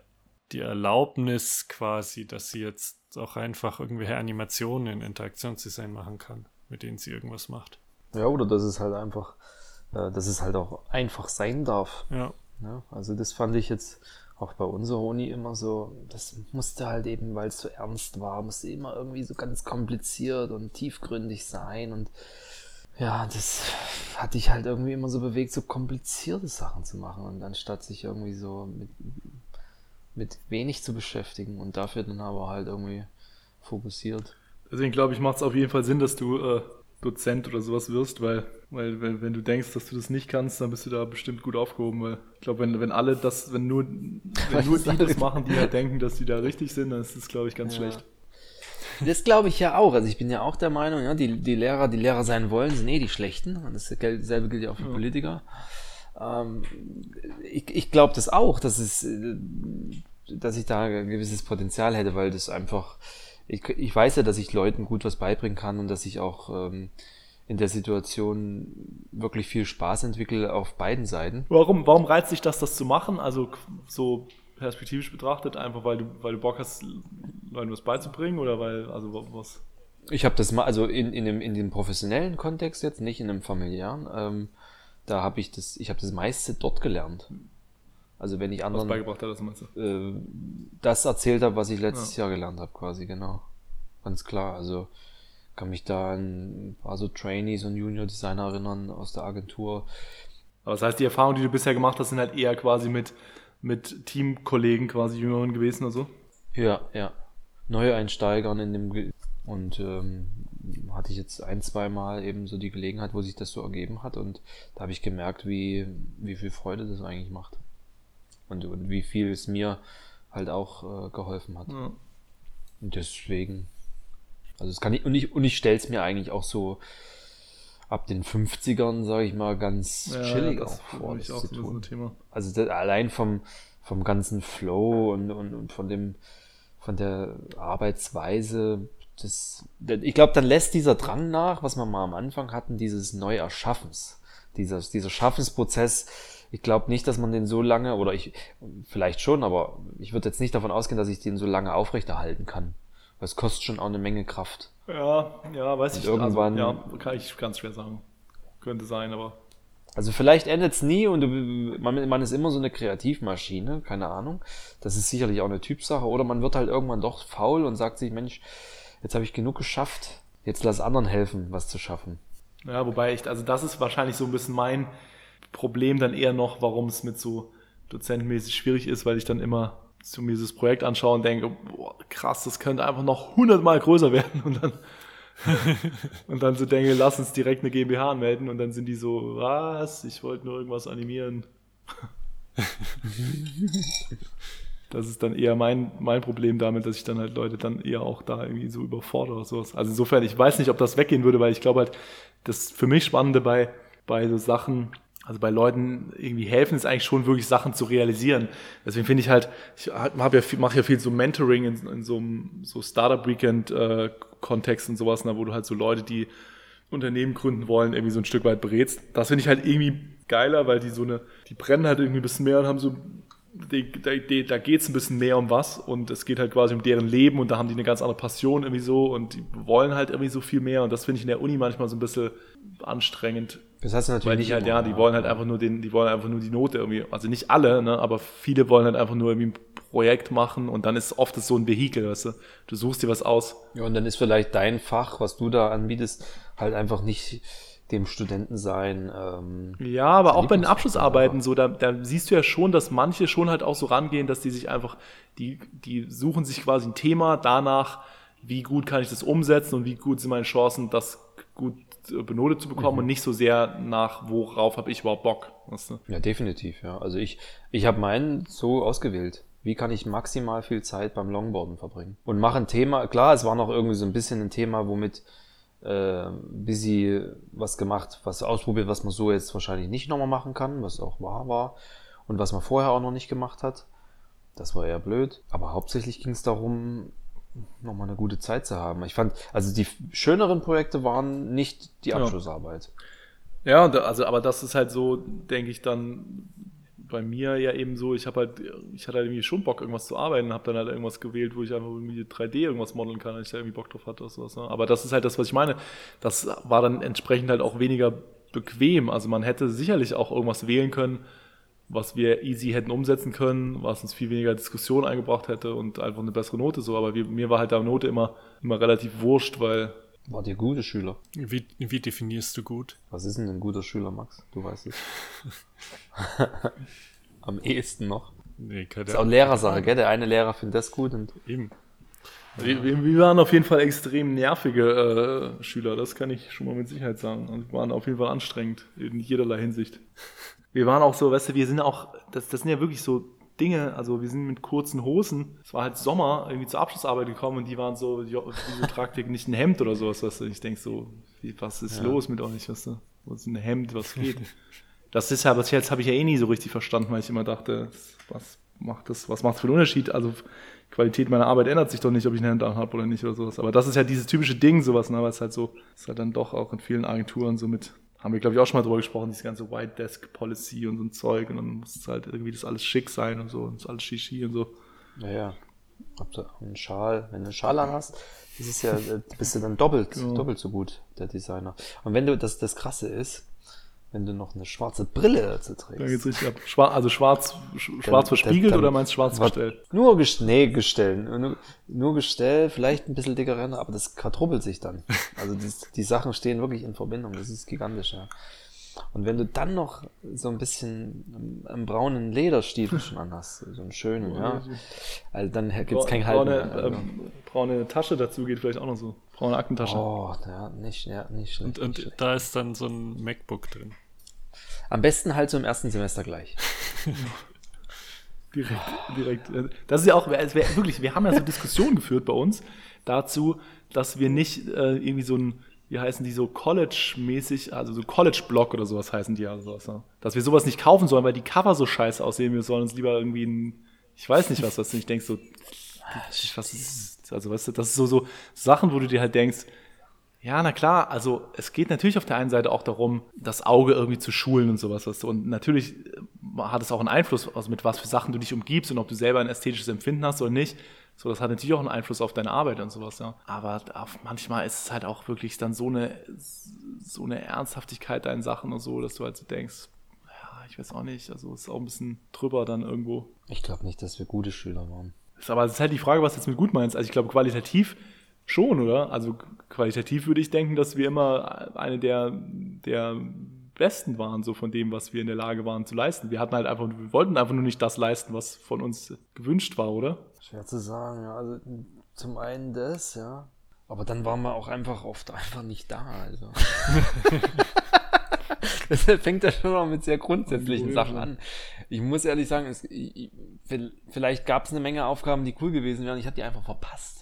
die Erlaubnis quasi, dass sie jetzt auch einfach irgendwelche Animationen in Interaktionsdesign machen kann, mit denen sie irgendwas macht. Ja, oder dass es halt einfach, äh, dass es halt auch einfach sein darf. Ja. ja. Also das fand ich jetzt auch bei unserer Uni immer so, das musste halt eben, weil es so ernst war, musste immer irgendwie so ganz kompliziert und tiefgründig sein und ja, das hat dich halt irgendwie immer so bewegt, so komplizierte Sachen zu machen und anstatt sich irgendwie so mit mit wenig zu beschäftigen und dafür dann aber halt irgendwie fokussiert. Deswegen glaube ich, macht es auf jeden Fall Sinn, dass du äh, Dozent oder sowas wirst, weil, weil wenn, wenn, du denkst, dass du das nicht kannst, dann bist du da bestimmt gut aufgehoben, weil ich glaube, wenn, wenn alle das, wenn nur, [laughs] wenn nur die das machen, die halt denken, dass die da richtig sind, dann ist das, glaube ich, ganz ja. schlecht. Das glaube ich ja auch. Also ich bin ja auch der Meinung, ja, die, die Lehrer, die Lehrer sein wollen, sind eh die Schlechten. Und dasselbe gilt ja auch für ja. Politiker. Ähm, ich ich glaube das auch, dass es, äh, dass ich da ein gewisses Potenzial hätte, weil das einfach, ich, ich weiß ja, dass ich Leuten gut was beibringen kann und dass ich auch ähm, in der Situation wirklich viel Spaß entwickle auf beiden Seiten. Warum, warum reizt sich das, das zu machen? Also so perspektivisch betrachtet, einfach weil du, weil du Bock hast, Leuten was beizubringen oder weil, also was? Ich habe das mal, also in, in, dem, in dem professionellen Kontext jetzt, nicht in einem familiären, ähm, da habe ich das, ich habe das meiste dort gelernt. Also wenn ich anderen was beigebracht hat, das meinst du? Äh, das erzählt habe, was ich letztes ja. Jahr gelernt habe, quasi genau, ganz klar. Also kann mich da an ein paar so Trainees und Junior Designer erinnern aus der Agentur. Aber das heißt, die Erfahrungen, die du bisher gemacht hast, sind halt eher quasi mit mit Teamkollegen quasi Jüngeren gewesen oder so? Ja, ja. Neueinsteigern in dem und ähm, hatte ich jetzt ein, zwei Mal eben so die Gelegenheit, wo sich das so ergeben hat und da habe ich gemerkt, wie, wie viel Freude das eigentlich macht. Und, und wie viel es mir halt auch äh, geholfen hat. Ja. Und deswegen, also es kann ich, und ich, und ich stelle es mir eigentlich auch so ab den 50ern, sage ich mal, ganz ja, chillig auch vor. Das auch zu tun. Thema. Also das, allein vom, vom ganzen Flow und, und, und von dem, von der Arbeitsweise das, ich glaube, dann lässt dieser Drang nach, was wir mal am Anfang hatten, dieses Neuerschaffens. Dieser, dieser Schaffensprozess, ich glaube nicht, dass man den so lange, oder ich, vielleicht schon, aber ich würde jetzt nicht davon ausgehen, dass ich den so lange aufrechterhalten kann. Weil es kostet schon auch eine Menge Kraft. Ja, ja, weiß Und ich irgendwann- Also, ja, kann ich ganz schwer sagen. Könnte sein, aber. Also vielleicht endet es nie und du, man, man ist immer so eine Kreativmaschine, keine Ahnung. Das ist sicherlich auch eine Typsache. Oder man wird halt irgendwann doch faul und sagt sich, Mensch, jetzt habe ich genug geschafft, jetzt lass anderen helfen, was zu schaffen. Ja, wobei ich, also das ist wahrscheinlich so ein bisschen mein Problem dann eher noch, warum es mit so dozentenmäßig schwierig ist, weil ich dann immer so mir dieses Projekt anschaue und denke, boah, krass, das könnte einfach noch hundertmal größer [laughs] werden und dann [laughs] und dann so denke, lass uns direkt eine GmbH anmelden und dann sind die so, was? Ich wollte nur irgendwas animieren. [laughs] Das ist dann eher mein, mein Problem damit, dass ich dann halt Leute dann eher auch da irgendwie so überfordere oder sowas. Also insofern, ich weiß nicht, ob das weggehen würde, weil ich glaube halt, das für mich Spannende bei, bei so Sachen, also bei Leuten irgendwie helfen, ist eigentlich schon wirklich Sachen zu realisieren. Deswegen finde ich halt, ich hab ja mache ja viel so Mentoring in, in so einem so Startup Weekend äh, Kontext und sowas, na, wo du halt so Leute, die Unternehmen gründen wollen, irgendwie so ein Stück weit berätst. Das finde ich halt irgendwie geiler, weil die so eine, die brennen halt irgendwie ein bisschen mehr und haben so, die, die, da geht es ein bisschen mehr um was und es geht halt quasi um deren Leben und da haben die eine ganz andere Passion irgendwie so und die wollen halt irgendwie so viel mehr und das finde ich in der Uni manchmal so ein bisschen anstrengend, Das heißt natürlich weil nicht die halt, immer, ja, die wollen halt einfach nur den, die wollen einfach nur die Note irgendwie, also nicht alle, ne, aber viele wollen halt einfach nur irgendwie ein Projekt machen und dann ist oft das so ein Vehikel, weißt du, du suchst dir was aus. Ja, und dann ist vielleicht dein Fach, was du da anbietest, halt einfach nicht dem Studenten sein. Ähm, Ja, aber auch bei den Lieblingsfach Abschlussarbeiten so, da, da siehst du ja schon, dass manche schon halt auch so rangehen, dass die sich einfach, die, die suchen sich quasi ein Thema danach, wie gut kann ich das umsetzen und wie gut sind meine Chancen, das gut äh, benotet zu bekommen und nicht so sehr nach, worauf habe ich überhaupt Bock. Weißt du? ja, definitiv, ja. Also ich, ich habe meinen so ausgewählt. Wie kann ich maximal viel Zeit beim Longboarden verbringen? Und mache ein Thema, klar, es war noch irgendwie so ein bisschen ein Thema, womit äh, busy was gemacht, was ausprobiert, was man so jetzt wahrscheinlich nicht nochmal machen kann, was auch wahr war und was man vorher auch noch nicht gemacht hat. Das war eher blöd. Aber hauptsächlich ging es darum, nochmal eine gute Zeit zu haben. Ich fand, also die schöneren Projekte waren nicht die Ja. Abschlussarbeit. Ja, da- also, aber das ist halt so, denke ich, dann bei mir ja eben so, ich habe halt, ich hatte halt irgendwie schon Bock, irgendwas zu arbeiten, habe dann halt irgendwas gewählt, wo ich einfach irgendwie 3D irgendwas modeln kann, wenn ich da irgendwie Bock drauf hatte oder sowas. Ne? Aber das ist halt das, was ich meine. Das war dann entsprechend halt auch weniger bequem. Also man hätte sicherlich auch irgendwas wählen können, was wir easy hätten umsetzen können, was uns viel weniger Diskussion eingebracht hätte und einfach eine bessere Note so. Aber wir, mir war halt da Note immer, immer relativ wurscht, weil Wart ihr gute Schüler? Wie, wie definierst du gut? Was ist denn ein guter Schüler, Max? Du weißt es. [laughs] Am ehesten noch. Nee, keine Das ist auch Lehrersache, gell? Der eine Lehrer findet das gut und Eben. Wir, wir, wir waren auf jeden Fall extrem nervige äh, Schüler, das kann ich schon mal mit Sicherheit sagen. Und waren auf jeden Fall anstrengend in jederlei Hinsicht. Wir waren auch so, weißt du, wir sind auch, das, das sind ja wirklich so Dinge, also wir sind mit kurzen Hosen, es war halt Sommer, irgendwie zur Abschlussarbeit gekommen und die waren so, tragt ihr nicht ein Hemd oder sowas, weißt du? Ich denk so, was ist los mit euch, weißt du? Was ist ein Hemd, was geht? [laughs] Das ist ja, aber jetzt habe ich ja eh nie so richtig verstanden, weil ich immer dachte, was macht das, was macht das für einen Unterschied? Also Qualität meiner Arbeit ändert sich doch nicht, ob ich eine Hemd habe oder nicht oder sowas. Aber das ist ja dieses typische Ding, sowas, ne, weil es halt so, ist halt dann doch auch in vielen Agenturen so mit, haben wir glaube ich auch schon mal drüber gesprochen, diese ganze White Desk Policy und so ein Zeug und dann muss es halt irgendwie das alles schick sein und so und das alles Shishi und so. naja, habt ihr einen Schal, wenn du einen Schal an hast, das ist ja, äh, bist du dann doppelt, Genau. doppelt so gut, der Designer. Und wenn du, das, das krasse ist, wenn du noch eine schwarze Brille dazu Dann trägst. geht's richtig ab. Schwarz, also schwarz, sch- schwarz verspiegelt dann- oder meinst du schwarz Warte, verstellt? Nur Gestell, nee, Gestell, nur, nur Gestell, vielleicht ein bisschen dicker Ränder, aber das quadruppelt sich dann. [laughs] Also die, die Sachen stehen wirklich in Verbindung, das ist gigantisch, ja. Und wenn du dann noch so ein bisschen einen braunen Lederstiefel schon anhast, so einen schönen, ja, also dann gibt's kein Halten braune, mehr. Also. ähm, braune Tasche dazu geht vielleicht auch noch so. Braune Aktentasche. Oh, ja, nicht, ja, nicht schlecht. Und, nicht und schlecht. da ist dann so ein MacBook drin. Am besten halt so im ersten Semester gleich. [laughs] Direkt, direkt. Das ist ja auch, es wär, wirklich, wir haben ja so Diskussionen geführt bei uns dazu, dass wir nicht äh, irgendwie so ein, wie heißen die so College-mäßig, also so College-Block oder sowas heißen die ja sowas, ne? Dass wir sowas nicht kaufen sollen, weil die Cover so scheiße aussehen, wir sollen uns lieber irgendwie ein, ich weiß nicht was, was du nicht denkst, so, was ist Also, weißt du, das ist so, so Sachen, wo du dir halt denkst, ja, na klar, also es geht natürlich auf der einen Seite auch darum, das Auge irgendwie zu schulen und sowas. Weißt du? Und natürlich äh, hat es auch einen Einfluss, also mit was für Sachen du dich umgibst und ob du selber ein ästhetisches Empfinden hast oder nicht. So, das hat natürlich auch einen Einfluss auf deine Arbeit und sowas, ja. Aber manchmal ist es halt auch wirklich dann so eine, so eine Ernsthaftigkeit deinen Sachen und so, dass du halt so denkst, ja, ich weiß auch nicht, also es ist auch ein bisschen drüber dann irgendwo. Ich glaube nicht, dass wir gute Schüler waren. Ist aber es ist halt die Frage, was du jetzt mit gut meinst. Also ich glaube, qualitativ schon, oder? Also qualitativ würde ich denken, dass wir immer eine der, der Besten waren, so von dem, was wir in der Lage waren zu leisten. Wir hatten halt einfach, wir wollten einfach nur nicht das leisten, was von uns gewünscht war, oder? Schwer zu sagen, ja. Also zum einen das, ja. Aber dann waren wir auch einfach oft einfach nicht da, also. [laughs] das fängt ja schon mal mit sehr grundsätzlichen Sachen an. Ich muss ehrlich sagen, es, ich, vielleicht gab es eine Menge Aufgaben, die cool gewesen wären. Ich habe die einfach verpasst.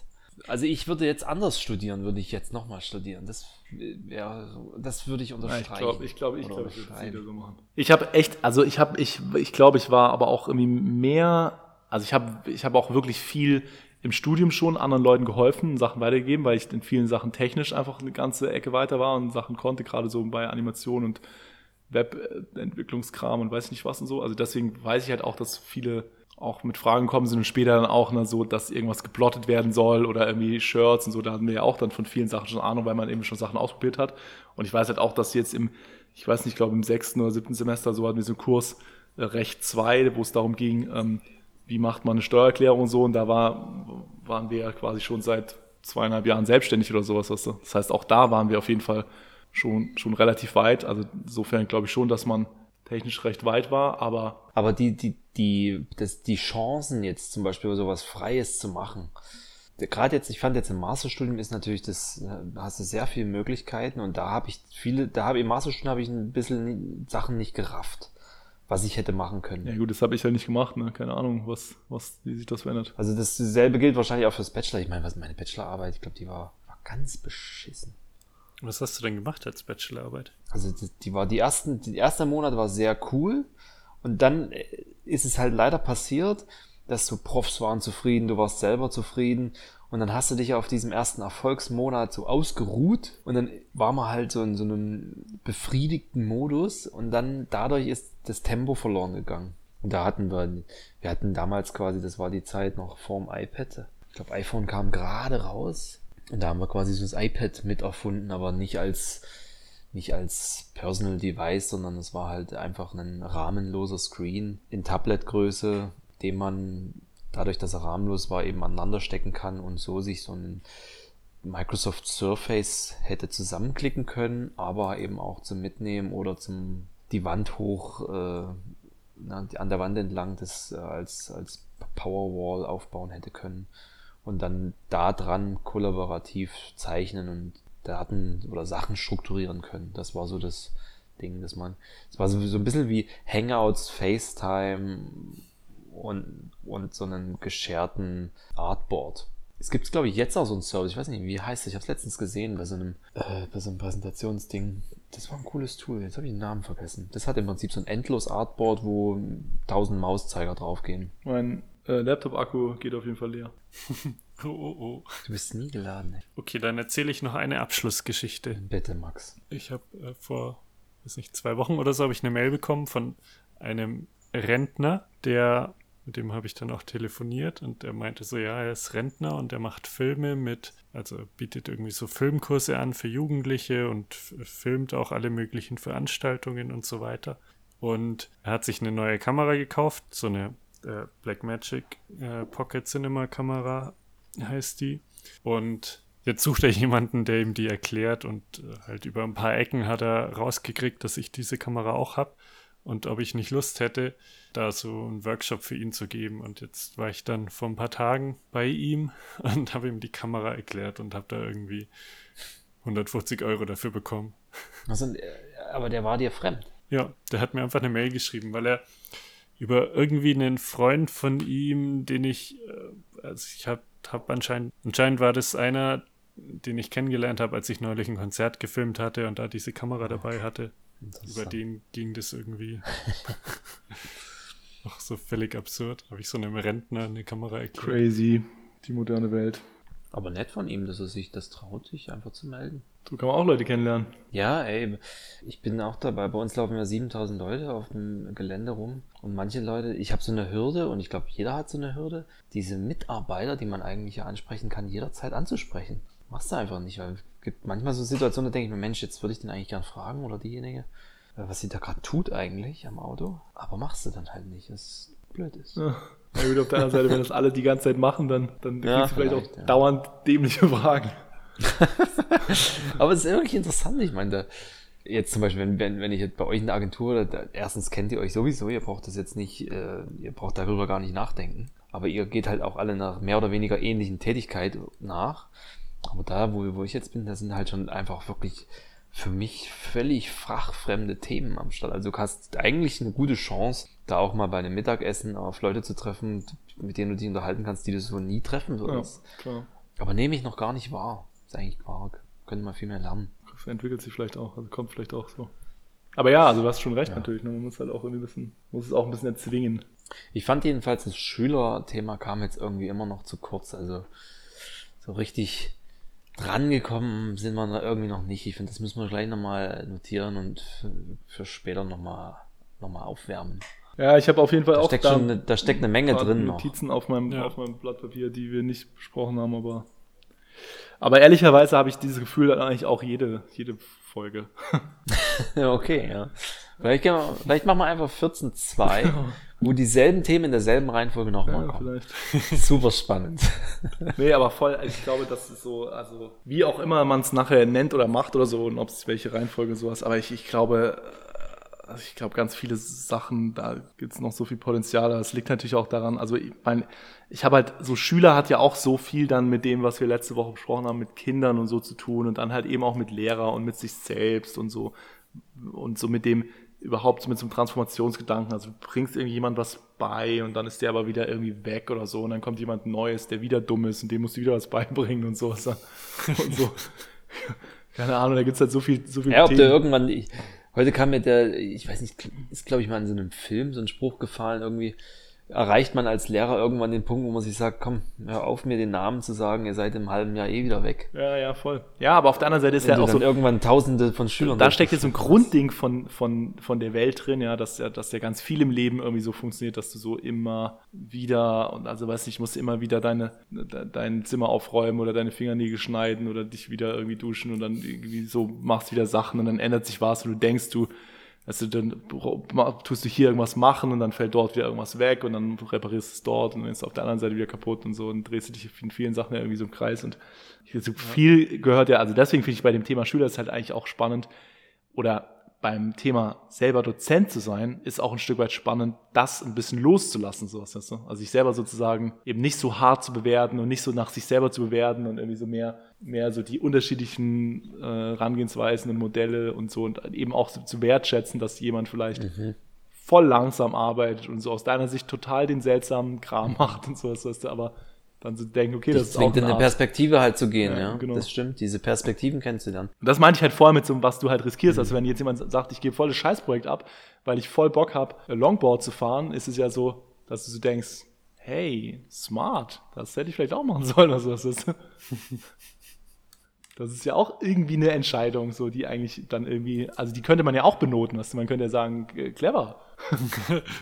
Also ich würde jetzt anders studieren, würde ich jetzt nochmal studieren. Das wäre, das würde ich unterstreichen. ich glaube, ich glaube, ich, glaub, ich würde es wieder so machen. Ich habe echt, also ich habe, ich, ich glaube, ich war aber auch irgendwie mehr, also ich habe, ich habe auch wirklich viel im Studium schon anderen Leuten geholfen, Sachen weitergegeben, weil ich in vielen Sachen technisch einfach eine ganze Ecke weiter war und Sachen konnte, gerade so bei Animation und Webentwicklungskram und weiß nicht was und so. Also deswegen weiß ich halt auch, dass viele auch mit Fragen kommen sind und später dann auch ne, so, dass irgendwas geplottet werden soll oder irgendwie Shirts und so. Da hatten wir ja auch dann von vielen Sachen schon Ahnung, weil man eben schon Sachen ausprobiert hat. Und ich weiß halt auch, dass jetzt im, ich weiß nicht, ich glaube im sechsten oder siebten Semester so hatten wir so einen Kurs äh, Recht 2, wo es darum ging, ähm, wie macht man eine Steuererklärung und so. Und da war, waren wir ja quasi schon seit zweieinhalb Jahren selbstständig oder sowas. Weißt du? Das heißt, auch da waren wir auf jeden Fall schon, schon relativ weit. Also insofern glaube ich schon, dass man technisch recht weit war, aber. Aber die, die, die, das, die Chancen jetzt zum Beispiel sowas Freies zu machen. Gerade jetzt, ich fand jetzt im Masterstudium ist natürlich das, da hast du sehr viele Möglichkeiten und da habe ich viele, da habe ich im Masterstudium habe ich ein bisschen Sachen nicht gerafft, was ich hätte machen können. Ja gut, das habe ich ja nicht gemacht, ne? Keine Ahnung, was, was, wie sich das verändert. Also dasselbe gilt wahrscheinlich auch fürs Bachelor. Ich meine, was meine Bachelorarbeit, ich glaube, die war, war ganz beschissen. Was hast du denn gemacht als Bachelorarbeit? Also die, die war die ersten, die erste Monat war sehr cool und dann äh, ist es halt leider passiert, dass so Profs waren zufrieden, du warst selber zufrieden und dann hast du dich auf diesem ersten Erfolgsmonat so ausgeruht und dann war man halt so in so einem befriedigten Modus und dann dadurch ist das Tempo verloren gegangen. Und da hatten wir, wir hatten damals quasi, das war die Zeit noch vorm iPad. Ich glaube, iPhone kam gerade raus und da haben wir quasi so das iPad mit erfunden, aber nicht als, nicht als Personal Device, sondern es war halt einfach ein rahmenloser Screen in Tabletgröße, den man dadurch, dass er rahmenlos war, eben aneinander stecken kann und so sich so ein Microsoft Surface hätte zusammenklicken können, aber eben auch zum Mitnehmen oder zum die Wand hoch äh, an der Wand entlang das äh, als, als Powerwall aufbauen hätte können und dann da dran kollaborativ zeichnen und Daten oder Sachen strukturieren können. Das war so das Ding, dass man, es war so, so ein bisschen wie Hangouts, FaceTime und, und so einen gescherten Artboard. Es gibt, glaube ich, jetzt auch so einen Service. Ich weiß nicht, wie heißt das? Ich habe es letztens gesehen bei so einem, äh, bei so einem Präsentationsding. Das war ein cooles Tool. Jetzt habe ich den Namen vergessen. Das hat im Prinzip so ein endlos Artboard, wo tausend Mauszeiger draufgehen. Mein äh, Laptop-Akku geht auf jeden Fall leer. [laughs] oh, oh, oh. Du bist nie geladen. Ey. Okay, dann erzähle ich noch eine Abschlussgeschichte. Bitte, Max. Ich habe äh, vor, weiß nicht, zwei Wochen oder so habe ich eine Mail bekommen von einem Rentner, der mit dem habe ich dann auch telefoniert und er meinte so, ja, er ist Rentner und er macht Filme mit, also bietet irgendwie so Filmkurse an für Jugendliche und filmt auch alle möglichen Veranstaltungen und so weiter. Und er hat sich eine neue Kamera gekauft, so eine äh, Blackmagic äh, Pocket Cinema Kamera heißt die. Und jetzt sucht er jemanden, der ihm die erklärt und äh, halt über ein paar Ecken hat er rausgekriegt, dass ich diese Kamera auch habe und ob ich nicht Lust hätte, da so einen Workshop für ihn zu geben. Und jetzt war ich dann vor ein paar Tagen bei ihm [laughs] und habe ihm die Kamera erklärt und habe da irgendwie 150 Euro dafür bekommen. [laughs] Also, aber der war dir fremd. Ja, der hat mir einfach eine Mail geschrieben, weil er über irgendwie einen Freund von ihm, den ich, äh, also ich habe hab anscheinend, anscheinend war das einer, den ich kennengelernt habe, als ich neulich ein Konzert gefilmt hatte und da diese Kamera dabei hatte. Über den ging das irgendwie. [laughs] Auch so völlig absurd. Habe ich so einem Rentner eine Kamera erklärt. Crazy, die moderne Welt. Aber nett von ihm, dass er sich das traut, sich einfach zu melden. So kann man auch Leute kennenlernen. Ja, ey, ich bin auch dabei. Bei uns laufen ja 7000 Leute auf dem Gelände rum. Und manche Leute, ich habe so eine Hürde und ich glaube, jeder hat so eine Hürde, diese Mitarbeiter, die man eigentlich ja ansprechen kann, jederzeit anzusprechen. Machst du einfach nicht, weil es gibt manchmal so Situationen, da denke ich mir, Mensch, jetzt würde ich den eigentlich gern fragen oder diejenige, äh, was sie da gerade tut eigentlich am Auto. Aber machst du dann halt nicht, was blöd ist. Ja. Ja, gut, auf der anderen Seite, wenn das alle die ganze Zeit machen, dann, dann Ja, kriegst du vielleicht auch vielleicht, ja. dauernd dämliche Fragen. [laughs] Aber es ist wirklich interessant. Ich meine, da, jetzt zum Beispiel, wenn, wenn, wenn ich jetzt bei euch in der Agentur, da, erstens kennt ihr euch sowieso, ihr braucht das jetzt nicht, äh, ihr braucht darüber gar nicht nachdenken. Aber ihr geht halt auch alle nach mehr oder weniger ähnlichen Tätigkeit nach. Aber da, wo, wo ich jetzt bin, da sind halt schon einfach wirklich für mich völlig fachfremde Themen am Start. Also du hast eigentlich eine gute Chance, da auch mal bei einem Mittagessen auf Leute zu treffen, mit denen du dich unterhalten kannst, die du so nie treffen Ja, würdest. klar. Aber nehme ich noch gar nicht wahr. Ist eigentlich arg. Könnte man viel mehr lernen. Das entwickelt sich vielleicht auch, also kommt vielleicht auch so. Aber ja, also du hast schon recht Ja. natürlich, ne? man muss halt auch irgendwie ein bisschen, muss es auch ein bisschen erzwingen. Ich fand jedenfalls, das Schülerthema kam jetzt irgendwie immer noch zu kurz. Also so richtig drangekommen sind wir da irgendwie noch nicht. Ich finde, das müssen wir gleich nochmal notieren und für, für später nochmal noch mal aufwärmen. Ja, ich habe auf jeden Fall Da auch steckt, da schon eine, da steckt eine Menge drin noch. Notizen auf meinem, Ja. auf meinem Blatt Papier, die wir nicht besprochen haben, aber aber ehrlicherweise habe ich dieses Gefühl eigentlich auch jede, jede Folge. Ja, [laughs] okay, ja. Vielleicht, wir, vielleicht machen wir einfach 14.2, wo dieselben Themen in derselben Reihenfolge nochmal Ja, kommen. vielleicht. [laughs] Super spannend. [laughs] Nee, aber voll, ich glaube, das ist so, also wie auch immer man es nachher nennt oder macht oder so und ob es welche Reihenfolge sowas, aber ich, ich glaube, also ich glaube, ganz viele Sachen, da gibt es noch so viel Potenzial. Das liegt natürlich auch daran, also ich meine, ich habe halt, so Schüler hat ja auch so viel dann mit dem, was wir letzte Woche besprochen haben, mit Kindern und so zu tun und dann halt eben auch mit Lehrer und mit sich selbst und so und so mit dem überhaupt so mit so einem Transformationsgedanken. Also du bringst irgendjemand was bei und dann ist der aber wieder irgendwie weg oder so und dann kommt jemand Neues, der wieder dumm ist und dem musst du wieder was [laughs] beibringen und so. Und so. [laughs] Keine Ahnung, da gibt's halt so viel, so viel Ja, ob Themen. irgendwann, ich, heute kam mir der, ich weiß nicht, ist glaube ich mal in so einem Film so ein Spruch gefallen, irgendwie erreicht man als Lehrer irgendwann den Punkt, wo man sich sagt, komm, hör auf mir den Namen zu sagen, ihr seid im halben Jahr eh wieder weg. Ja, ja, voll. Ja, aber auf der anderen Seite ist Wenn ja auch so, irgendwann tausende von Schülern da steckt jetzt so ein. Grundding von, von, von der Welt drin, ja, dass ja, dass ja ganz viel im Leben irgendwie so funktioniert, dass du so immer wieder, und also weiß nicht, musst immer wieder deine, de, dein Zimmer aufräumen oder deine Fingernägel schneiden oder dich wieder irgendwie duschen und dann irgendwie so machst wieder Sachen und dann ändert sich was und du denkst, du, also dann tust du hier irgendwas machen und dann fällt dort wieder irgendwas weg und dann reparierst du es dort und dann ist es auf der anderen Seite wieder kaputt und so und drehst du dich in vielen Sachen irgendwie so im Kreis und so viel gehört ja, also deswegen finde ich bei dem Thema Schüler ist halt eigentlich auch spannend oder beim Thema selber Dozent zu sein, ist auch ein Stück weit spannend, das ein bisschen loszulassen, sowas, weißt du? Also sich selber sozusagen eben nicht so hart zu bewerten und nicht so nach sich selber zu bewerten und irgendwie so mehr, mehr so die unterschiedlichen äh, Herangehensweisen und Modelle und so und eben auch so zu wertschätzen, dass jemand vielleicht voll langsam arbeitet und so aus deiner Sicht total den seltsamen Kram [laughs] macht und sowas, weißt du, aber dann so denken, okay, das Das ist auch zwingt in eine. Perspektive halt zu gehen, Ja, ja. genau. Das stimmt, diese Perspektiven kennenzulernen. Und das meinte ich halt vorher mit so, was du halt riskierst. Also wenn jetzt jemand sagt, ich gebe volles Scheißprojekt ab, weil ich voll Bock habe, Longboard zu fahren, ist es ja so, dass du so denkst, hey, smart, das hätte ich vielleicht auch machen [laughs] sollen. Also das ist, das ist ja auch irgendwie eine Entscheidung, so die eigentlich dann irgendwie, also die könnte man ja auch benoten. Du? Man könnte ja sagen, äh, clever.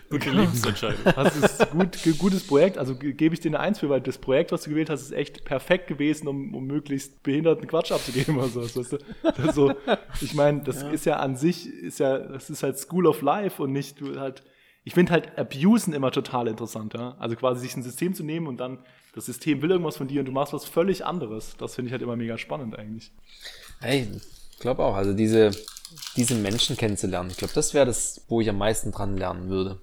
Gute Lebensentscheidung. Das ist gut, gutes Projekt. Also ge- gebe ich dir eine Eins für, weil das Projekt, was du gewählt hast, ist echt perfekt gewesen, um, um möglichst behinderten Quatsch abzugeben oder sowas. Weißt du? das ist so, ich meine, das ist ja an sich, ist ja, das ist halt School of Life und nicht du halt. Ich finde halt Abusen immer total interessant, ja. Also quasi sich ein System zu nehmen und dann das System will irgendwas von dir und du machst was völlig anderes. Das finde ich halt immer mega spannend eigentlich. Hey, ich glaube auch, also diese, diese Menschen kennenzulernen, ich glaube, das wäre das, wo ich am meisten dran lernen würde.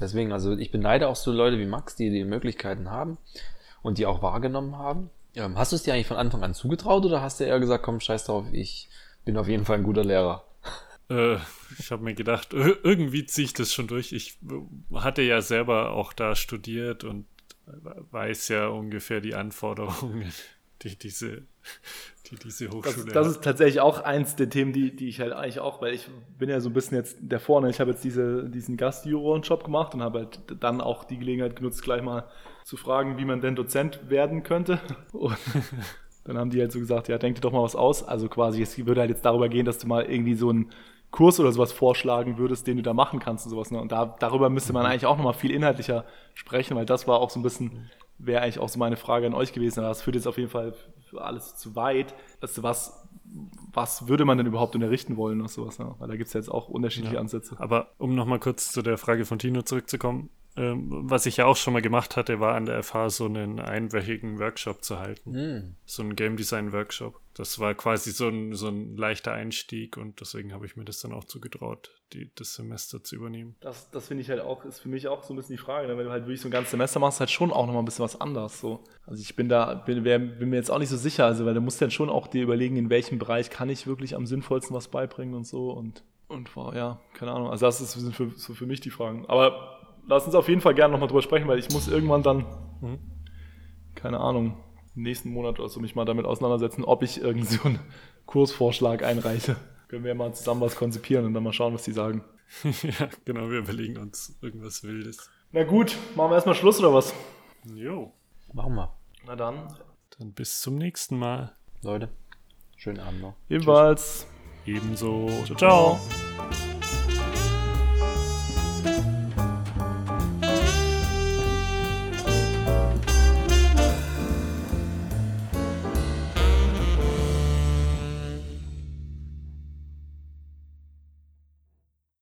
Deswegen, also ich beneide auch so Leute wie Max, die die Möglichkeiten haben und die auch wahrgenommen haben. Ähm, hast du es dir eigentlich von Anfang an zugetraut oder hast du eher gesagt, komm, scheiß drauf, ich bin auf jeden Fall ein guter Lehrer? Äh, ich habe mir gedacht, ir- irgendwie ziehe ich das schon durch. Ich äh, hatte ja selber auch da studiert und weiß ja ungefähr die Anforderungen, [laughs] die diese [laughs] die diese Das, Hochschule das hat. ist tatsächlich auch eins der Themen, die, die ich halt eigentlich auch, weil ich bin ja so ein bisschen jetzt der Vorne. Ich habe jetzt diese, diesen Gastjuroren-Job gemacht und habe halt dann auch die Gelegenheit genutzt, gleich mal zu fragen, wie man denn Dozent werden könnte. [laughs] Und dann haben die halt so gesagt, ja, denk dir doch mal was aus. Also quasi, es würde halt jetzt darüber gehen, dass du mal irgendwie so einen Kurs oder sowas vorschlagen würdest, den du da machen kannst und sowas. Ne? Und da, darüber müsste man eigentlich auch nochmal viel inhaltlicher sprechen, weil das war auch so ein bisschen, wäre eigentlich auch so meine Frage an euch gewesen. Aber das führt jetzt auf jeden Fall alles zu weit. Also was, was würde man denn überhaupt unterrichten wollen und sowas? Ne? Weil da gibt es ja jetzt auch unterschiedliche Ja. Ansätze. Aber um nochmal kurz zu der Frage von Tino zurückzukommen, was ich ja auch schon mal gemacht hatte, war an der FH so einen einwöchigen Workshop zu halten. Hm. So einen Game Design Workshop. Das war quasi so ein, so ein leichter Einstieg und deswegen habe ich mir das dann auch zugetraut, die, das Semester zu übernehmen. Das, das finde ich halt auch, ist für mich auch so ein bisschen die Frage, ne? wenn du halt wirklich so ein ganzes Semester machst, halt schon auch nochmal ein bisschen was anderes. So. Also ich bin da, bin, wär, bin mir jetzt auch nicht so sicher, also weil du musst dann schon auch dir überlegen, in welchem Bereich kann ich wirklich am sinnvollsten was beibringen und so und, und war, ja, keine Ahnung. Also das ist, sind für, so für mich die Fragen. Aber lass uns auf jeden Fall gerne nochmal drüber sprechen, weil ich muss irgendwann dann, Mhm. keine Ahnung, nächsten Monat oder so mich mal damit auseinandersetzen, ob ich irgend so einen Kursvorschlag einreiche. Können wir mal zusammen was konzipieren und dann mal schauen, was die sagen. [laughs] ja, genau, wir überlegen uns irgendwas Wildes. Na gut, machen wir erstmal Schluss oder was? Jo. Machen wir. Na dann. Dann bis zum nächsten Mal. Leute, schönen Abend noch. Ebenfalls. Ebenso. Ciao.